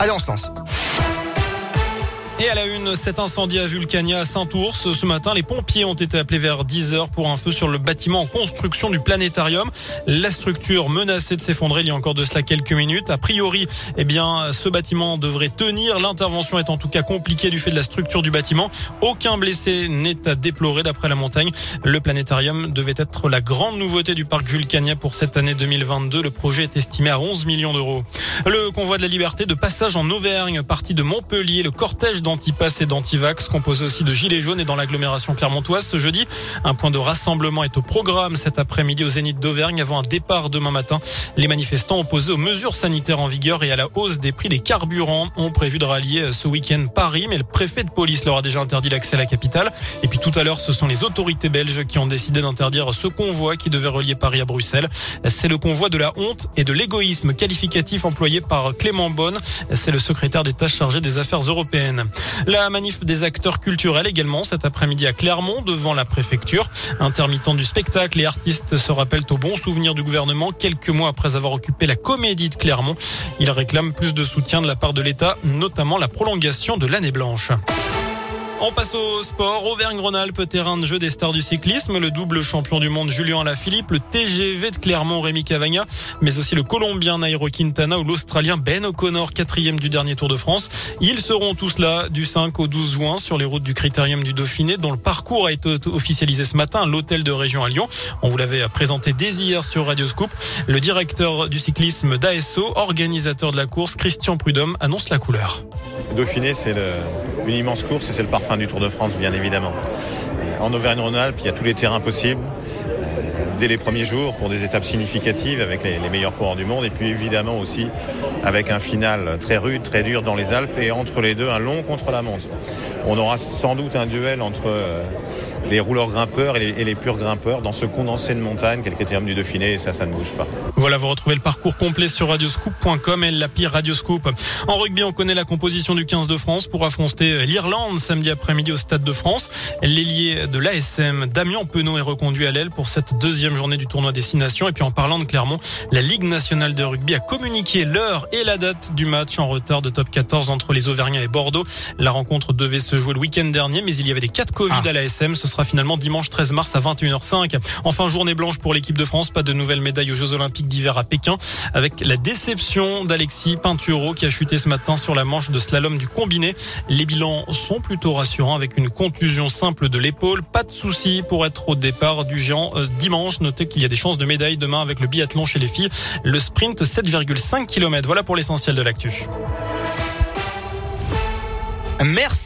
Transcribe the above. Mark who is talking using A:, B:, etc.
A: Allez, on se lance.
B: Et à la une, cet incendie à Vulcania à Saint-Ours. Ce matin, les pompiers ont été appelés vers 10 heures pour un feu sur le bâtiment en construction du planétarium. La structure menacée de s'effondrer il y a encore de cela quelques minutes. A priori, eh bien, ce bâtiment devrait tenir. L'intervention est en tout cas compliquée du fait de la structure du bâtiment. Aucun blessé n'est à déplorer d'après la montagne. Le planétarium devait être la grande nouveauté du parc Vulcania pour cette année 2022. Le projet est estimé à 11 millions d'euros. Le convoi de la liberté de passage en Auvergne, parti de Montpellier, le cortège d'antipass et d'antivax, composé aussi de gilets jaunes et dans l'agglomération clermontoise ce jeudi. Un point de rassemblement est au programme cet après-midi au Zénith d'Auvergne avant un départ demain matin. Les manifestants opposés aux mesures sanitaires en vigueur et à la hausse des prix des carburants ont prévu de rallier ce week-end Paris, mais le préfet de police leur a déjà interdit l'accès à la capitale. Et puis tout à l'heure, ce sont les autorités belges qui ont décidé d'interdire ce convoi qui devait relier Paris à Bruxelles. C'est le convoi de la honte et de l'égoïsme qualificatif employé par Clément Bonne. C'est le secrétaire d'État chargé des affaires européennes. La manif des acteurs culturels également cet après-midi à Clermont devant la préfecture. Intermittents du spectacle et artistes se rappellent au bon souvenir du gouvernement quelques mois après avoir occupé la comédie de Clermont. Ils réclament plus de soutien de la part de l'État, notamment la prolongation de l'année blanche. On passe au sport. Auvergne-Rhône-Alpes, terrain de jeu des stars du cyclisme. Le double champion du monde Julien Alaphilippe, le TGV de Clermont Rémi Cavagna, mais aussi le Colombien Nairo Quintana ou l'Australien Ben O'Connor, quatrième du dernier Tour de France. Ils seront tous là du 5 au 12 juin sur les routes du Critérium du Dauphiné, dont le parcours a été officialisé ce matin à l'hôtel de région à Lyon. On vous l'avait présenté dès hier sur Radio Scoop. Le directeur du cyclisme d'ASO, organisateur de la course, Christian Prudhomme, annonce la couleur.
C: Dauphiné, c'est une immense course c'est le parfum du Tour de France, bien évidemment. En Auvergne-Rhône-Alpes, il y a tous les terrains possibles euh, dès les premiers jours pour des étapes significatives avec les, meilleurs coureurs du monde et puis évidemment aussi avec un final très rude, très dur dans les Alpes et entre les deux un long contre-la-montre. On aura sans doute un duel entre euh, les rouleurs grimpeurs et les, purs grimpeurs dans ce condensé de montagne, quel critérium du Dauphiné, et ça, ça ne bouge pas.
B: Voilà, vous retrouvez le parcours complet sur radioscoop.com et l'appli Radioscoop. En rugby, on connaît la composition du 15 de France pour affronter l'Irlande samedi après-midi au Stade de France. L'ailier de l'ASM, Damien Penaud, est reconduit à l'aile pour cette deuxième journée du tournoi Destination. Et puis en parlant de Clermont, la Ligue nationale de rugby a communiqué l'heure et la date du match en retard de top 14 entre les Auvergnats et Bordeaux. La rencontre devait se jouer le week-end dernier, mais il y avait des cas de Covid ah. à l'ASM. Ce sera finalement dimanche 13 mars à 21h05. Enfin, journée blanche pour l'équipe de France. Pas de nouvelles médailles aux Jeux Olympiques d'hiver à Pékin avec la déception d'Alexis Pinturo qui a chuté ce matin sur la manche de slalom du combiné. Les bilans sont plutôt rassurants avec une contusion simple de l'épaule. Pas de souci pour être au départ du géant euh, dimanche. Notez qu'il y a des chances de médaille demain avec le biathlon chez les filles. Le sprint 7,5 km. Voilà pour l'essentiel de l'actu.
A: Merci.